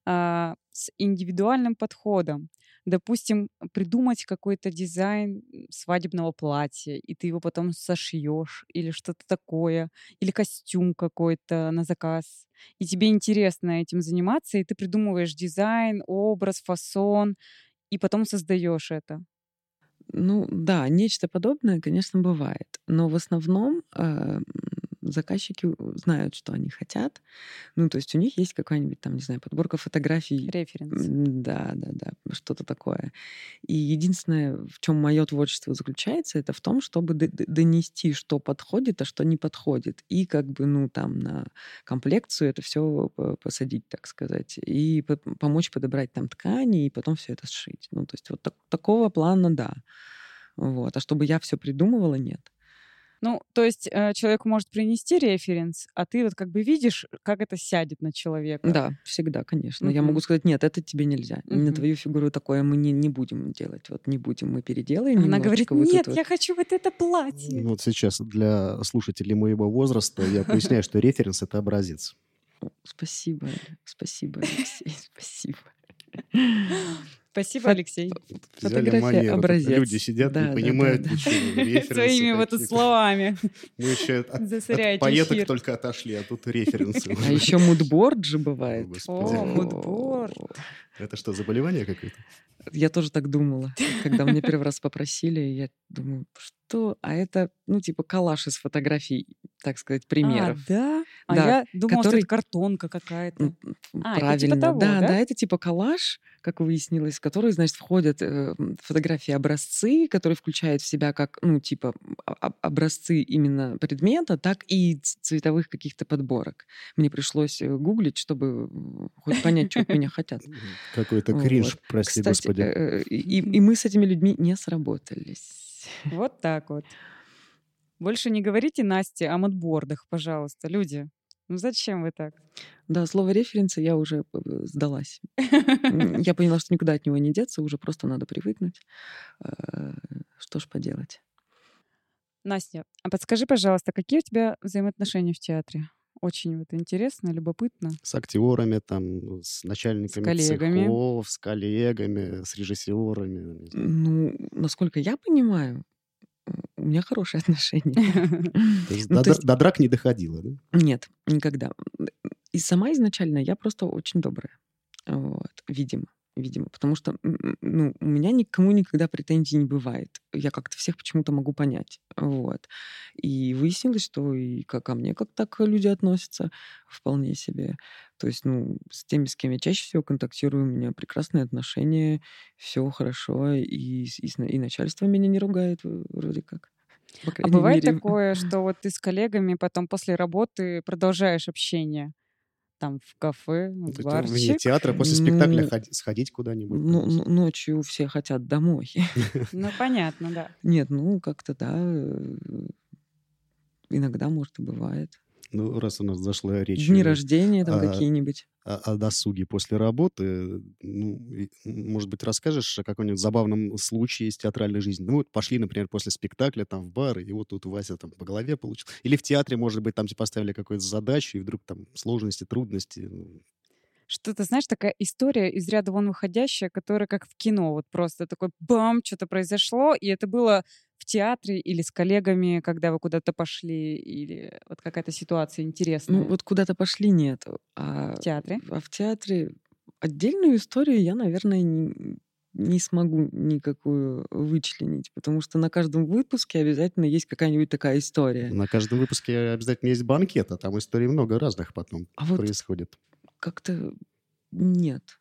э, с индивидуальным подходом? Допустим, придумать какой-то дизайн свадебного платья, и ты его потом сошьешь, или что-то такое, или костюм какой-то на заказ, и тебе интересно этим заниматься, и ты придумываешь дизайн, образ, фасон, и потом создаешь это. Ну да, нечто подобное, конечно, бывает. Но в основном э, заказчики знают, что они хотят. Ну, то есть у них есть какая-нибудь там, не знаю, подборка фотографий. Референс. Да, да, да, что-то такое. И единственное, в чем мое творчество заключается, это в том, чтобы донести, что подходит, а что не подходит. И как бы, ну, там на комплекцию это все посадить, так сказать. И помочь подобрать там ткани, и потом все это сшить. Ну, то есть вот так, такого плана, да. Вот. А чтобы я все придумывала, нет. Ну, то есть э, человек может принести референс, а ты вот как бы видишь, как это сядет на человека. Да, всегда, конечно. Uh-huh. Я могу сказать, нет, это тебе нельзя. Uh-huh. На твою фигуру такое мы не, не будем делать. Вот не будем, мы переделаем. Она говорит, нет, вот я хочу вот это платье. Вот сейчас для слушателей моего возраста я поясняю, что референс — это образец. Спасибо, спасибо, Алексей, спасибо. Спасибо, Алексей. Фотография образец. Люди сидят, да, не понимают да, ничего. Своими вот словами. Мы еще от поеток только отошли, а тут референсы. А еще мудборд же бывает. О, мудборд. Это что, заболевание какое-то? Я тоже так думала. Когда меня первый раз попросили, я думаю, что? А это, ну, типа коллаж из фотографий, так сказать, примеров. А, да? А да, я думала, который... что это картонка какая-то. А, Правильно. Это типа того, да, да, да, это типа коллаж, как выяснилось, в который, значит, входят э, фотографии образцы, которые включают в себя как, ну, типа образцы именно предмета, так и цветовых каких-то подборок. Мне пришлось э, гуглить, чтобы хоть понять, что от меня хотят. Какой-то кринж, прости господи. Э, и мы с этими людьми не сработались. Вот так вот. Больше не говорите Насте о модбордах, пожалуйста, люди. Ну зачем вы так? Да, слово референса я уже э, сдалась. Я поняла, что никуда от него не деться, уже просто надо привыкнуть. Э, что ж поделать. Настя, а подскажи, пожалуйста, какие у тебя взаимоотношения в театре? Очень вот интересно, любопытно. С актерами, там, с начальниками с коллегами. цехов, с коллегами, с режиссерами. Ну, насколько я понимаю, у меня хорошие отношения. Ну, до драк не доходило, да? Нет, никогда. И сама изначально я просто очень добрая. Вот, видимо видимо, потому что ну, у меня никому никогда претензий не бывает. Я как-то всех почему-то могу понять. Вот. И выяснилось, что и ко, ко мне как так люди относятся вполне себе. То есть, ну, с теми, с кем я чаще всего контактирую, у меня прекрасные отношения, все хорошо, и, и, и начальство меня не ругает вроде как. А бывает мере. такое, что вот ты с коллегами потом после работы продолжаешь общение? Там в кафе, в ну, барчик. Вне театра после спектакля ну, сходить куда-нибудь. Ну, ну, ночью все хотят домой. Ну, понятно, да. Нет, ну, как-то, да, э, иногда, может, и бывает. Ну, раз у нас зашла речь... Дни рождения там какие-нибудь. О, о досуге после работы. Ну, может быть, расскажешь о каком-нибудь забавном случае из театральной жизни? Ну, вот пошли, например, после спектакля там в бар, и вот тут Вася там по голове получил. Или в театре, может быть, там тебе поставили какую-то задачу, и вдруг там сложности, трудности. Ну, что-то, знаешь, такая история из ряда вон выходящая, которая как в кино, вот просто такой бам, что-то произошло, и это было в театре или с коллегами, когда вы куда-то пошли, или вот какая-то ситуация интересная? Ну, вот куда-то пошли нет. А в театре? А в театре отдельную историю я, наверное, не, не смогу никакую вычленить, потому что на каждом выпуске обязательно есть какая-нибудь такая история. На каждом выпуске обязательно есть банкет, а там историй много разных потом А вот происходит. как-то нет.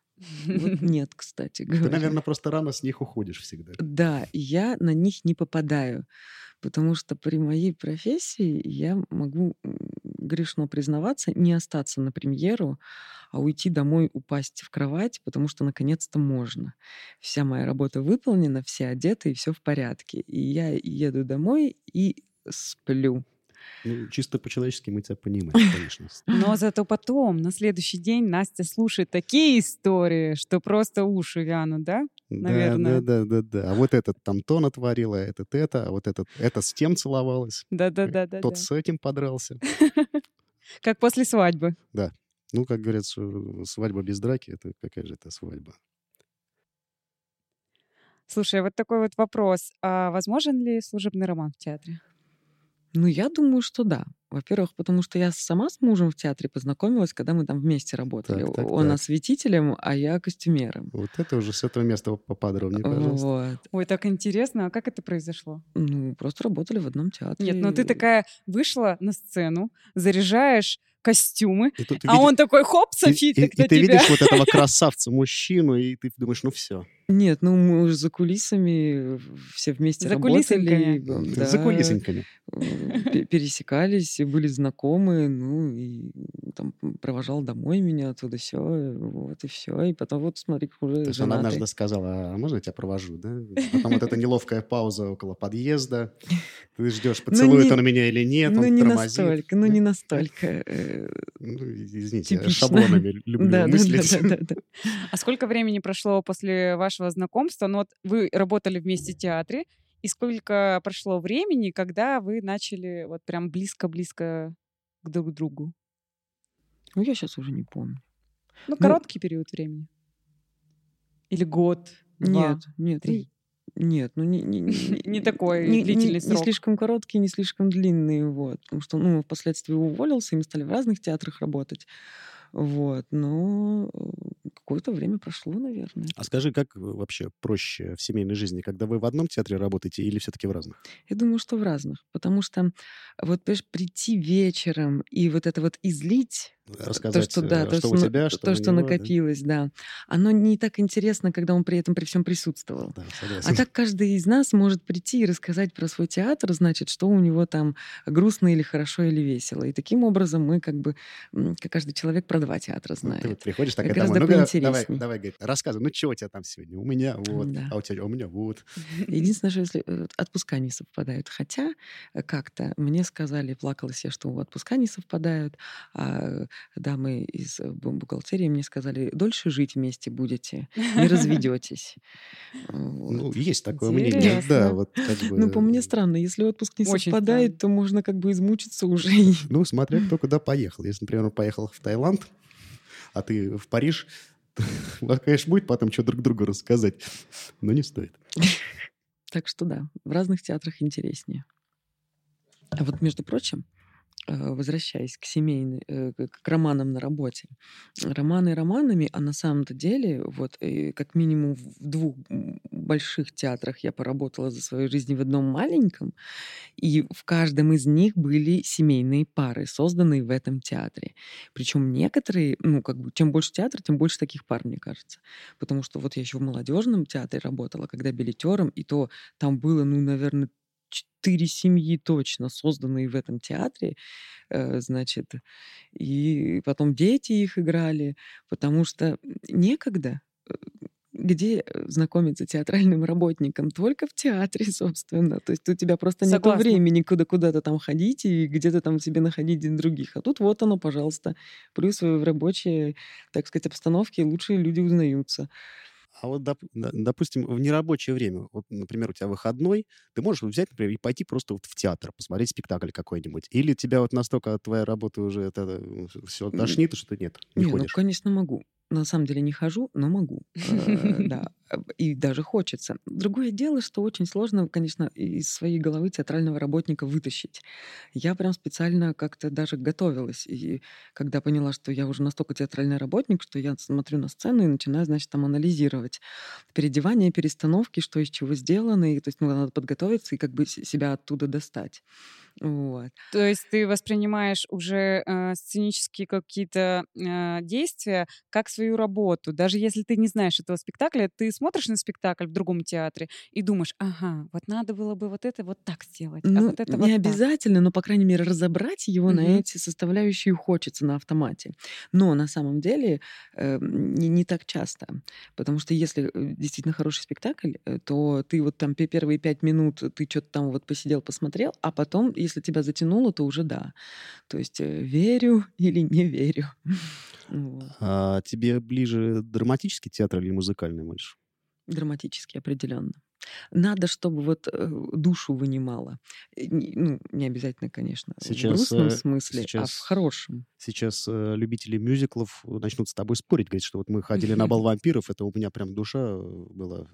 Вот нет, кстати Ты, говоря. наверное, просто рано с них уходишь всегда. Да, я на них не попадаю, потому что при моей профессии я могу, грешно признаваться, не остаться на премьеру, а уйти домой, упасть в кровать, потому что наконец-то можно. Вся моя работа выполнена, все одеты, и все в порядке. И я еду домой и сплю. Ну, чисто по-человечески мы тебя понимаем, конечно. Но зато потом, на следующий день, Настя слушает такие истории, что просто уши вянут, да? Наверное. Да, да, да, да, да. А вот этот там то натворила, а этот это, а вот этот это с тем целовалась, Да-да-да. тот с этим подрался. Как после свадьбы. Ну, как говорится, свадьба без драки, это какая же это свадьба? Слушай, вот такой вот вопрос. А возможен ли служебный роман в театре? Ну, я думаю, что да. Во-первых, потому что я сама с мужем в театре познакомилась, когда мы там вместе работали. Так, так, Он так. осветителем, а я костюмером. Вот это уже с этого места поподробнее, пожалуйста. Вот. Ой, так интересно. А как это произошло? Ну, просто работали в одном театре. Нет, ну ты такая вышла на сцену, заряжаешь костюмы, а види- он такой, хоп, Софи, и, так и ты тебя. видишь вот этого красавца-мужчину, и ты думаешь, ну все. Нет, ну мы уже за кулисами все вместе За работали. да, За кулисоньками. э, пе- Пересекались, и были знакомы, ну, и там провожал домой меня оттуда, все, вот, и все. И потом вот, смотри, как уже То есть она однажды сказала, а можно я тебя провожу, да? Потом вот эта неловкая пауза около подъезда. Ты ждешь, поцелует не- он меня или нет, ну, он не тормозит. настолько, ну, не настолько. э, Ну, извините, Типично. шаблонами люблю да, да, да, мыслить. да, да, да. А сколько времени прошло после вашего знакомства? Ну вот вы работали вместе в театре, и сколько прошло времени, когда вы начали вот прям близко-близко к друг другу? Ну, я сейчас уже не помню. Ну, короткий период времени. Или год, два, Нет, нет, три. нет, ну не, не, не, Не такой не- не- длительный не срок. слишком короткий, не слишком длинный, вот, потому что, ну, впоследствии уволился, и мы стали в разных театрах работать, вот, но э, какое-то время прошло, наверное. А скажи, как вообще проще в семейной жизни, когда вы в одном театре работаете или все-таки в разных? Я думаю, что в разных, потому что вот, прийти вечером и вот это вот излить Рассказать, то, что, да, э, то, что у тебя, что то, что него, да? накопилось, да. Оно не так интересно, когда он при этом при всем присутствовал. Да, согласен. А так каждый из нас может прийти и рассказать про свой театр, значит, что у него там грустно или хорошо или весело. И таким образом мы как бы, как каждый человек про два театра Ну, знает. Ты вот приходишь такая Гораздо домой, ну-ка, давай, давай, говорит, рассказывай, ну что у тебя там сегодня? У меня вот, Да. а у тебя, у меня вот. Единственное, что если э, отпуска не совпадают. Хотя э, как-то мне сказали, плакалась я, что отпуска не совпадают, а дамы из э, бу- бухгалтерии мне сказали, дольше жить вместе будете, не разведетесь. Ну, есть такое мнение, да, вот как бы... Ну, по мне странно. Если отпуск не Очень совпадает, странно. то можно как бы измучиться уже. Ну, смотря кто куда поехал. Если, например, он поехал в Таиланд, а ты в Париж, у вас, конечно, будет потом что друг другу рассказать, но не стоит. Так что да, в разных театрах интереснее. А вот, между прочим, возвращаясь к семейной, э, к романам на работе. Романы романами, а на самом-то деле, вот э, как минимум в двух больших театрах я поработала за свою жизнь в одном маленьком, и в каждом из них были семейные пары, созданные в этом театре. Причем некоторые, ну, как бы, чем больше театр, тем больше таких пар, мне кажется. Потому что вот я еще в молодежном театре работала, когда билетером, и то там было, ну, наверное, четыре семьи точно созданные в этом театре, э, значит, и потом дети их играли, потому что некогда э, где э, знакомиться театральным работникам? Только в театре, собственно. То есть у тебя просто нет времени куда куда-то там ходить и где-то там себе находить других. А тут вот оно, пожалуйста. Плюс в рабочей, так сказать, обстановке лучшие люди узнаются. А вот, доп- допустим, в нерабочее время, вот, например, у тебя выходной, ты можешь взять, например, и пойти просто вот в театр, посмотреть спектакль какой-нибудь. Или тебя вот настолько от твоей работы уже это все тошнит, что нет, не Не, ну, ходишь. конечно, могу. на самом деле не хожу, но могу. Э, да, и даже хочется. Другое дело, что очень сложно, конечно, из своей головы театрального работника вытащить. Я прям специально как-то даже готовилась. И когда поняла, что я уже настолько театральный работник, что я смотрю на сцену и начинаю, значит, там анализировать переодевание, перестановки, что из чего сделано. И, то есть ну, надо подготовиться и как бы себя оттуда достать. Вот. То есть ты воспринимаешь уже э, сценические какие-то э, действия как свою работу. Даже если ты не знаешь этого спектакля, ты смотришь на спектакль в другом театре и думаешь, ага, вот надо было бы вот это вот так сделать, а ну, вот это не вот так. обязательно, но, по крайней мере, разобрать его угу. на эти составляющие хочется на автомате. Но на самом деле э, не, не так часто. Потому что если э, действительно хороший спектакль, э, то ты вот там первые пять минут ты что-то там вот посидел, посмотрел, а потом если тебя затянуло, то уже да. То есть э, верю или не верю. А тебе ближе драматический театр или музыкальный больше? Драматический, определенно. Надо, чтобы вот э, душу вынимало. Э, ну, не обязательно, конечно, сейчас, в грустном смысле, сейчас, а в хорошем. Сейчас э, любители мюзиклов начнут с тобой спорить, говорить, что вот мы ходили на бал вампиров, это у меня прям душа была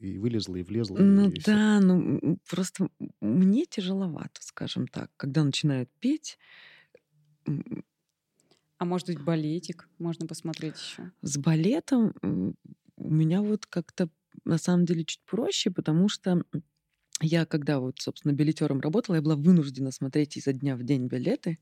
и вылезла, и влезла. Ну и да, ну просто мне тяжеловато, скажем так, когда начинают петь. А может быть, балетик можно посмотреть еще? С балетом у меня вот как-то на самом деле чуть проще, потому что я, когда вот, собственно, билетером работала, я была вынуждена смотреть изо дня в день билеты,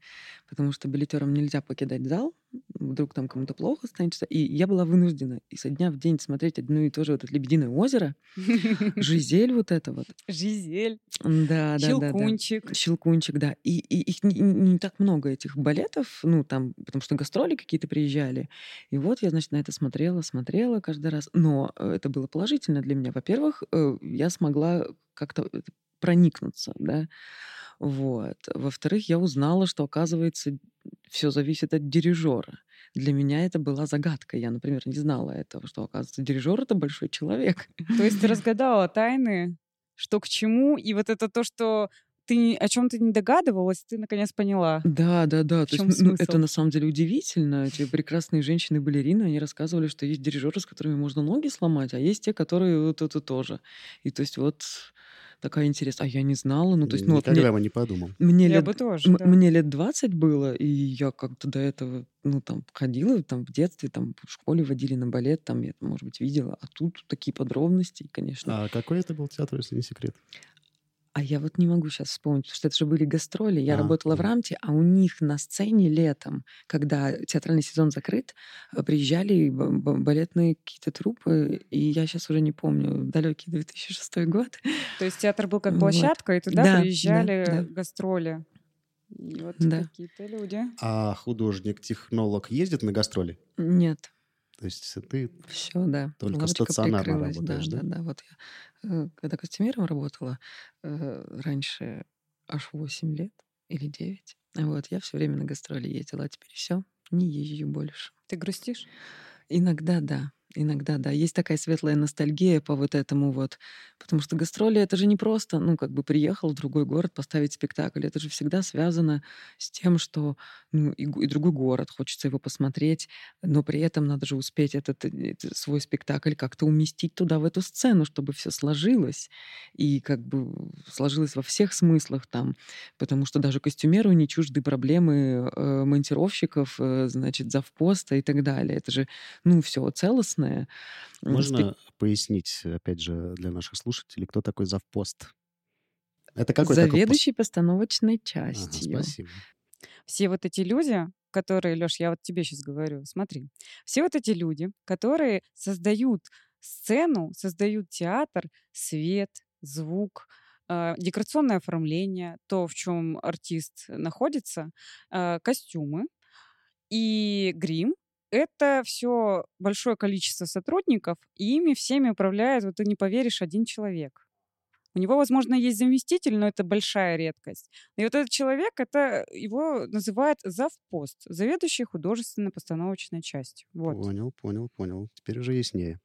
потому что билетерам нельзя покидать зал, вдруг там кому-то плохо станет. И я была вынуждена изо дня в день смотреть одно и то же вот это «Лебединое озеро», «Жизель» вот это вот. «Жизель», да, да, «Щелкунчик». Да, да. «Щелкунчик», да. И, и их не, не так много, этих балетов, ну, там, потому что гастроли какие-то приезжали. И вот я, значит, на это смотрела, смотрела каждый раз. Но э, это было положительно для меня. Во-первых, э, я смогла как-то проникнуться, да. Вот. Во-вторых, я узнала, что, оказывается, все зависит от дирижера. Для меня это была загадка. Я, например, не знала этого, что, оказывается, дирижер — это большой человек. То есть ты разгадала тайны, что к чему, и вот это то, что ты о чем ты не догадывалась, ты наконец поняла. Да, да, да. То есть, ну, это на самом деле удивительно. Эти прекрасные женщины-балерины, они рассказывали, что есть дирижеры, с которыми можно ноги сломать, а есть те, которые вот это тоже. И то есть вот такая интересная. А я не знала. Ну, то есть, ну, Никогда вот мне, бы не подумал. Мне я лет, бы тоже, да. Мне лет 20 было, и я как-то до этого, ну, там, ходила, там, в детстве, там, в школе водили на балет, там, я, может быть, видела. А тут такие подробности, конечно. А какой это был театр, если не секрет? А я вот не могу сейчас вспомнить, потому что это же были гастроли. Я а, работала да. в Рамте, а у них на сцене летом, когда театральный сезон закрыт, э, приезжали балетные какие-то трупы, и я сейчас уже не помню, далекий 2006 год. То есть театр был как площадка, вот. и туда да, приезжали да, да. гастроли. И вот да. какие-то люди. А художник-технолог ездит на гастроли? Нет. То есть ты Все, да. только Лавочка стационарно работаешь, да, да? да, да. Вот я, э, когда костюмером работала, э, раньше аж 8 лет или 9, вот, я все время на гастроли ездила, а теперь все, не езжу больше. Ты грустишь? Иногда да. Иногда, да. Есть такая светлая ностальгия по вот этому вот. Потому что гастроли — это же не просто, ну, как бы приехал в другой город поставить спектакль. Это же всегда связано с тем, что ну, и, и другой город, хочется его посмотреть, но при этом надо же успеть этот, этот свой спектакль как-то уместить туда, в эту сцену, чтобы все сложилось. И как бы сложилось во всех смыслах там. Потому что даже костюмеру не чужды проблемы э, монтировщиков, э, значит, завпоста и так далее. Это же, ну, все целостно разное. Можно Спе... пояснить, опять же, для наших слушателей, кто такой завпост? Это какой Заведующий такой... постановочной частью. Ага, спасибо. Все вот эти люди, которые, Леш, я вот тебе сейчас говорю, смотри, все вот эти люди, которые создают сцену, создают театр, свет, звук, э, декорационное оформление, то, в чем артист находится, э, костюмы и грим, это все большое количество сотрудников, и ими всеми управляет, вот ты не поверишь, один человек. У него, возможно, есть заместитель, но это большая редкость. И вот этот человек, это его называют завпост, заведующий художественной постановочной частью. Вот. Понял, понял, понял. Теперь уже яснее.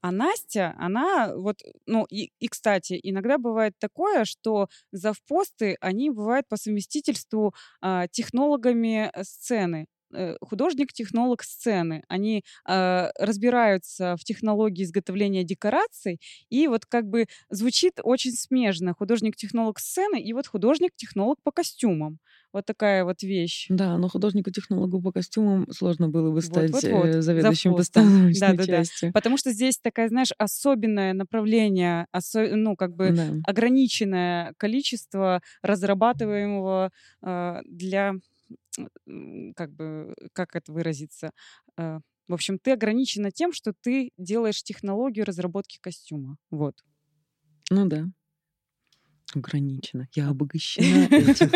А Настя, она вот, ну и, и, кстати, иногда бывает такое, что завпосты, они бывают по совместительству а, технологами э, сцены. Э, художник-технолог сцены. Они э, разбираются в технологии изготовления декораций, и вот как бы звучит очень смежно. Художник-технолог сцены и вот художник-технолог по костюмам. Вот такая вот вещь. Да, но художнику-технологу по костюмам сложно было бы стать Вот-вот-вот, э, за заведующим постом. постановочной Да-да-да. частью. Потому что здесь такая, знаешь, особенное направление, осо- ну, как бы Да. ограниченное количество разрабатываемого э, для, как бы, как это выразиться, Э, в общем, ты ограничена тем, что ты делаешь технологию разработки костюма. Вот. Ну да. Ограничено. Я обогащена этим.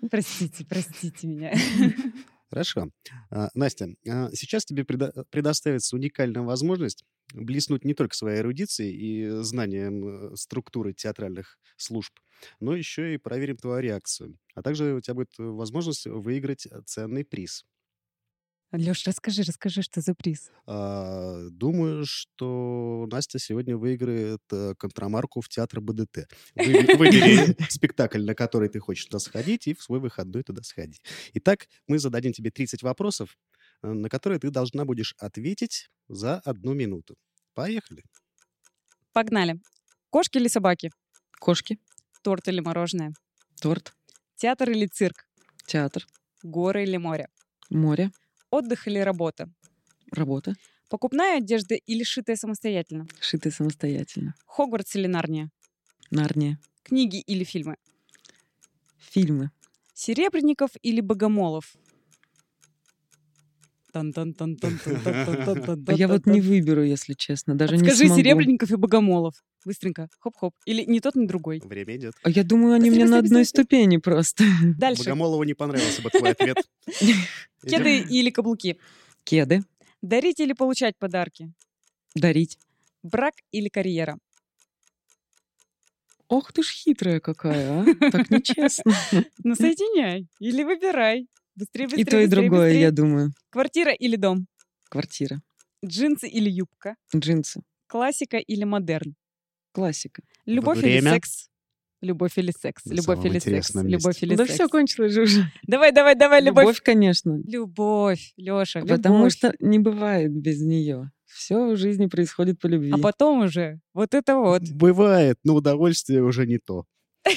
Простите, простите меня. Хорошо. А, Настя, а, сейчас тебе предо- предоставится уникальная возможность блеснуть не только своей эрудицией и знанием э, структуры театральных служб, но еще и проверим твою реакцию. А также у тебя будет э, возможность выиграть э, ценный приз. Леш, расскажи, расскажи, что за приз. А, Думаю, что Настя сегодня выиграет э, контрамарку в театр БДТ. Вы- Выбери спектакль, на который ты хочешь туда сходить, и в свой выходной туда сходи. Итак, мы зададим тебе 30 вопросов, э, на которые ты должна будешь ответить за одну минуту. Поехали. Погнали. Кошки или собаки? Кошки, Торт или мороженое? торт, Театр или цирк? театр, Горы или море? море, Отдых или работа? работа, Покупная одежда или шитая самостоятельно? шитые самостоятельно, Хогвартс или Нарния? Нарния, Книги или фильмы? фильмы, Серебренников или Богомолов? Я вот не выберу, если честно, даже не Скажи. Серебренников и Богомолов. Быстренько. Хоп-хоп. Или ни тот, ни другой. Время идет. А я думаю, они мне на одной ступени просто. Дальше. Богомолову не понравился бы твой ответ. Кеды или каблуки? Кеды, Дарить или получать подарки? дарить. Брак или карьера? Ох ты ж хитрая какая, а? Так нечестно. Ну, соединяй. Или выбирай. Быстрее, быстрее, И то, и быстрее, другое, быстрее. я думаю. Квартира или дом? Квартира, Джинсы или юбка? джинсы, Классика или модерн? классика. Любовь или Время. секс? Любовь или секс? На Любовь или секс? месте. Любовь или Да секс? все кончилось же уже. Давай, давай, давай, любовь. Любовь, конечно. Любовь, Леша, Потому любовь. что не бывает без нее. Все в жизни происходит по любви. А потом уже вот это вот. Бывает, но удовольствие уже не то.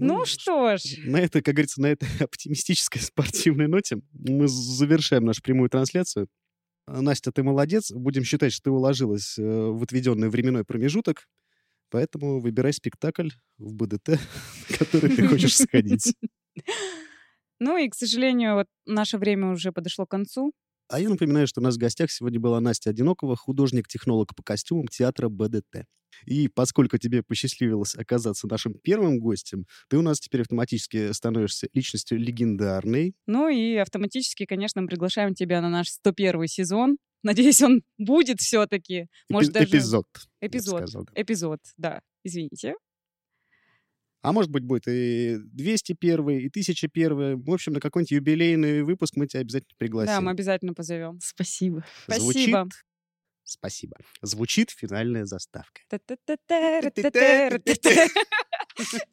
Ну что ж, На это, как говорится, на этой оптимистической спортивной ноте мы завершаем нашу прямую трансляцию. А, Настя, ты молодец. Будем считать, что ты уложилась э, в отведенный временной промежуток. Поэтому выбирай спектакль в БДТ, который ты хочешь сходить. ну и, к сожалению, вот наше время уже подошло к концу. А я напоминаю, что у нас в гостях сегодня была Настя Одинокова, художник-технолог по костюмам театра БДТ. И поскольку тебе посчастливилось оказаться нашим первым гостем, ты у нас теперь автоматически становишься личностью легендарной. Ну и автоматически, конечно, мы приглашаем тебя на наш 101 сезон. Надеюсь, он будет все-таки. Может, Эпи- даже Эпизод. эпизод. сказал, да. Эпизод, да. Извините. А может быть, будет и 201, и 1001. В общем, на какой-нибудь юбилейный выпуск мы тебя обязательно пригласим. Да, мы обязательно позовем. Спасибо. Звучит... Спасибо. Спасибо. Звучит финальная заставка.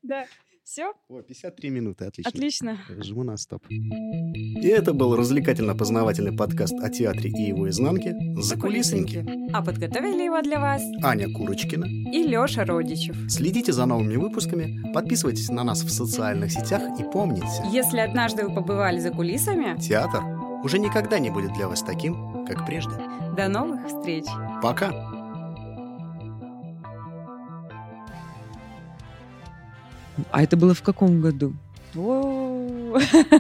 Да, все, О, 53 минуты, отлично. отлично. Жму на стоп. И это был развлекательно-познавательный подкаст о театре и его изнанке «Закулисники». А подготовили его для вас Аня Курочкина. и Леша Родичев. Следите за новыми выпусками, подписывайтесь на нас в социальных сетях и помните, Если однажды вы побывали за кулисами, театр уже никогда не будет для вас таким, как прежде. до новых встреч. Пока! А это было в каком году?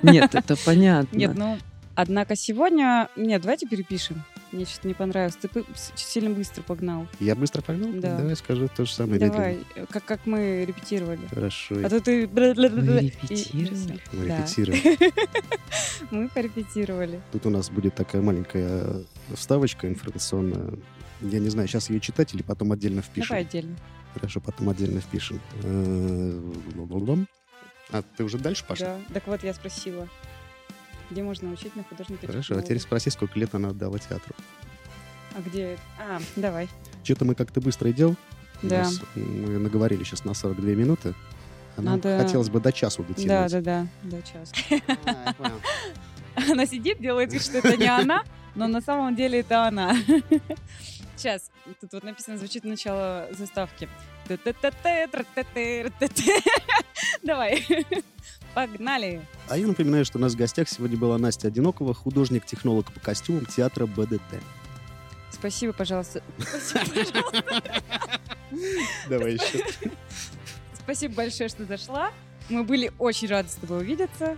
Нет, это понятно. Нет, ну, однако сегодня... Нет, давайте перепишем. Мне что-то не понравилось. Ты сильно быстро погнал. Я быстро погнал? Да. Давай скажу то же самое Давай, медленно. э, как, как мы репетировали. Хорошо. А то ты... и репетировали? Мы Да. репетируем. Мы порепетировали. Тут у нас будет такая маленькая вставочка информационная. Я не знаю, сейчас ее читать или потом отдельно впишем. Давай отдельно. Хорошо, потом отдельно впишем. Э. А ты уже дальше пошла? Да. Так вот, я спросила, где можно учить на художника Хорошо, а теперь спроси, сколько лет она отдала театру. А где? А, давай. Что-то мы как-то быстро идем. Да. нас, мы наговорили сейчас на 42 минуты. А Надо- хотелось бы до часу дотянуть. Да, да, да, до часа. Она сидит, делает вид, что это не она, но на самом деле это она. Сейчас, тут вот написано, звучит начало заставки. Давай. Погнали. А я напоминаю, что у нас в гостях сегодня была Настя Одинокова, художник-технолог по костюмам театра БДТ. Спасибо, пожалуйста. Спасибо, пожалуйста. Давай еще. Спасибо большое, что зашла. Мы были очень рады с тобой увидеться.